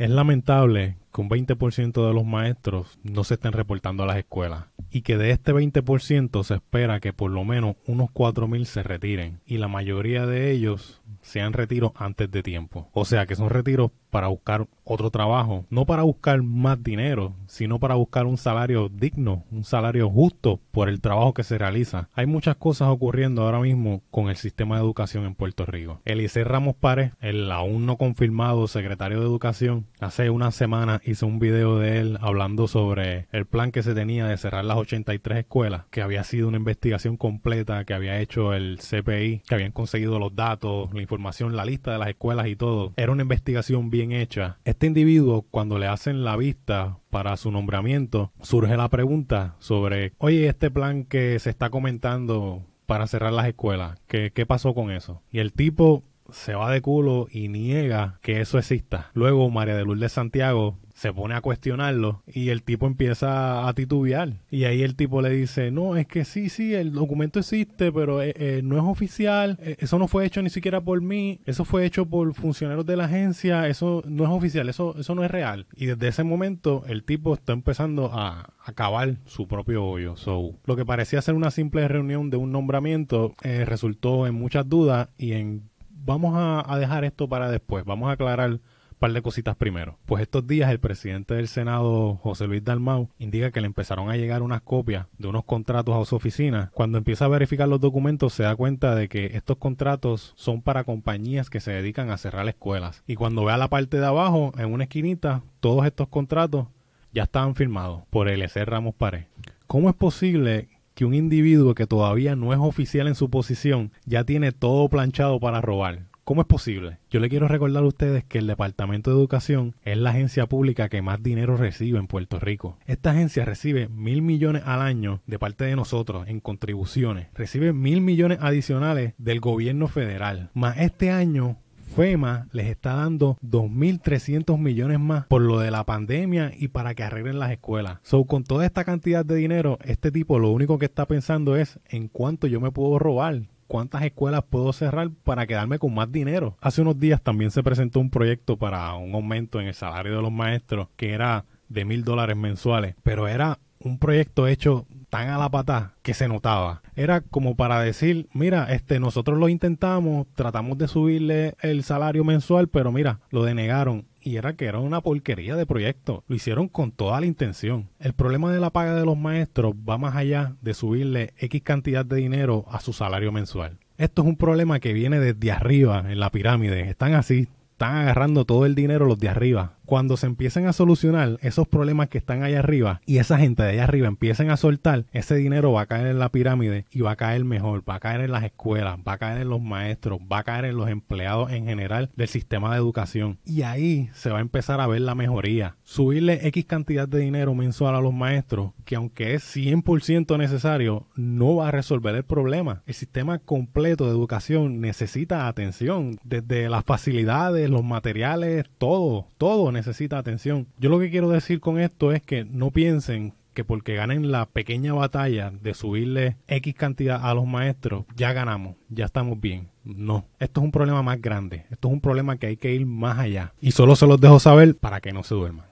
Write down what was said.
Es lamentable que un 20% de los maestros no se estén reportando a las escuelas y que de este 20% se espera que por lo menos unos 4.000 se retiren y la mayoría de ellos sean retiros antes de tiempo. O sea que son retiros para buscar otro trabajo, no para buscar más dinero, sino para buscar un salario digno, un salario justo por el trabajo que se realiza. Hay muchas cosas ocurriendo ahora mismo con el sistema de educación en Puerto Rico. Eliseo Ramos Párez, el aún no confirmado secretario de Educación, hace una semana hizo un video de él hablando sobre el plan que se tenía de cerrar las 83 escuelas, que había sido una investigación completa que había hecho el CPI, que habían conseguido los datos, la información, la lista de las escuelas y todo. Era una investigación bien hecha. Este individuo, cuando le hacen la vista para su nombramiento, surge la pregunta sobre, oye, este plan que se está comentando para cerrar las escuelas, ¿qué, qué pasó con eso? Y el tipo se va de culo y niega que eso exista. Luego María de Lourdes Santiago se pone a cuestionarlo y el tipo empieza a titubear. Y ahí el tipo le dice, no, es que sí, sí, el documento existe, pero eh, eh, no es oficial, eh, eso no fue hecho ni siquiera por mí, eso fue hecho por funcionarios de la agencia, eso no es oficial, eso, eso no es real. Y desde ese momento el tipo está empezando a acabar su propio hoyo. So, lo que parecía ser una simple reunión de un nombramiento resultó en muchas dudas y en vamos a, a dejar esto para después, vamos a aclarar par de cositas primero. Pues estos días el presidente del Senado, José Luis Dalmau, indica que le empezaron a llegar unas copias de unos contratos a su oficina. Cuando empieza a verificar los documentos se da cuenta de que estos contratos son para compañías que se dedican a cerrar escuelas. Y cuando ve a la parte de abajo, en una esquinita, todos estos contratos ya estaban firmados por Eliezer Ramos Pared. ¿Cómo es posible que un individuo que todavía no es oficial en su posición ya tiene todo planchado para robar? ¿Cómo es posible? Yo le quiero recordar a ustedes que el Departamento de Educación es la agencia pública que más dinero recibe en Puerto Rico. Esta agencia recibe mil millones al año de parte de nosotros en contribuciones. Recibe mil millones adicionales del gobierno federal. Más este año FEMA les está dando 2.300 millones más por lo de la pandemia y para que arreglen las escuelas. So, con toda esta cantidad de dinero, este tipo lo único que está pensando es en cuánto yo me puedo robar cuántas escuelas puedo cerrar para quedarme con más dinero. Hace unos días también se presentó un proyecto para un aumento en el salario de los maestros que era de mil dólares mensuales, pero era un proyecto hecho tan a la patada que se notaba. Era como para decir, mira, este, nosotros lo intentamos, tratamos de subirle el salario mensual, pero mira, lo denegaron y era que era una porquería de proyecto. Lo hicieron con toda la intención. El problema de la paga de los maestros va más allá de subirle X cantidad de dinero a su salario mensual. Esto es un problema que viene desde arriba en la pirámide. Están así, están agarrando todo el dinero los de arriba cuando se empiecen a solucionar esos problemas que están allá arriba y esa gente de allá arriba empiecen a soltar, ese dinero va a caer en la pirámide y va a caer mejor, va a caer en las escuelas, va a caer en los maestros, va a caer en los empleados en general del sistema de educación. Y ahí se va a empezar a ver la mejoría. Subirle X cantidad de dinero mensual a los maestros, que aunque es 100% necesario, no va a resolver el problema. El sistema completo de educación necesita atención, desde las facilidades, los materiales, todo, todo necesita atención. Yo lo que quiero decir con esto es que no piensen que porque ganen la pequeña batalla de subirle X cantidad a los maestros, ya ganamos, ya estamos bien. No, esto es un problema más grande, esto es un problema que hay que ir más allá. Y solo se los dejo saber para que no se duerman.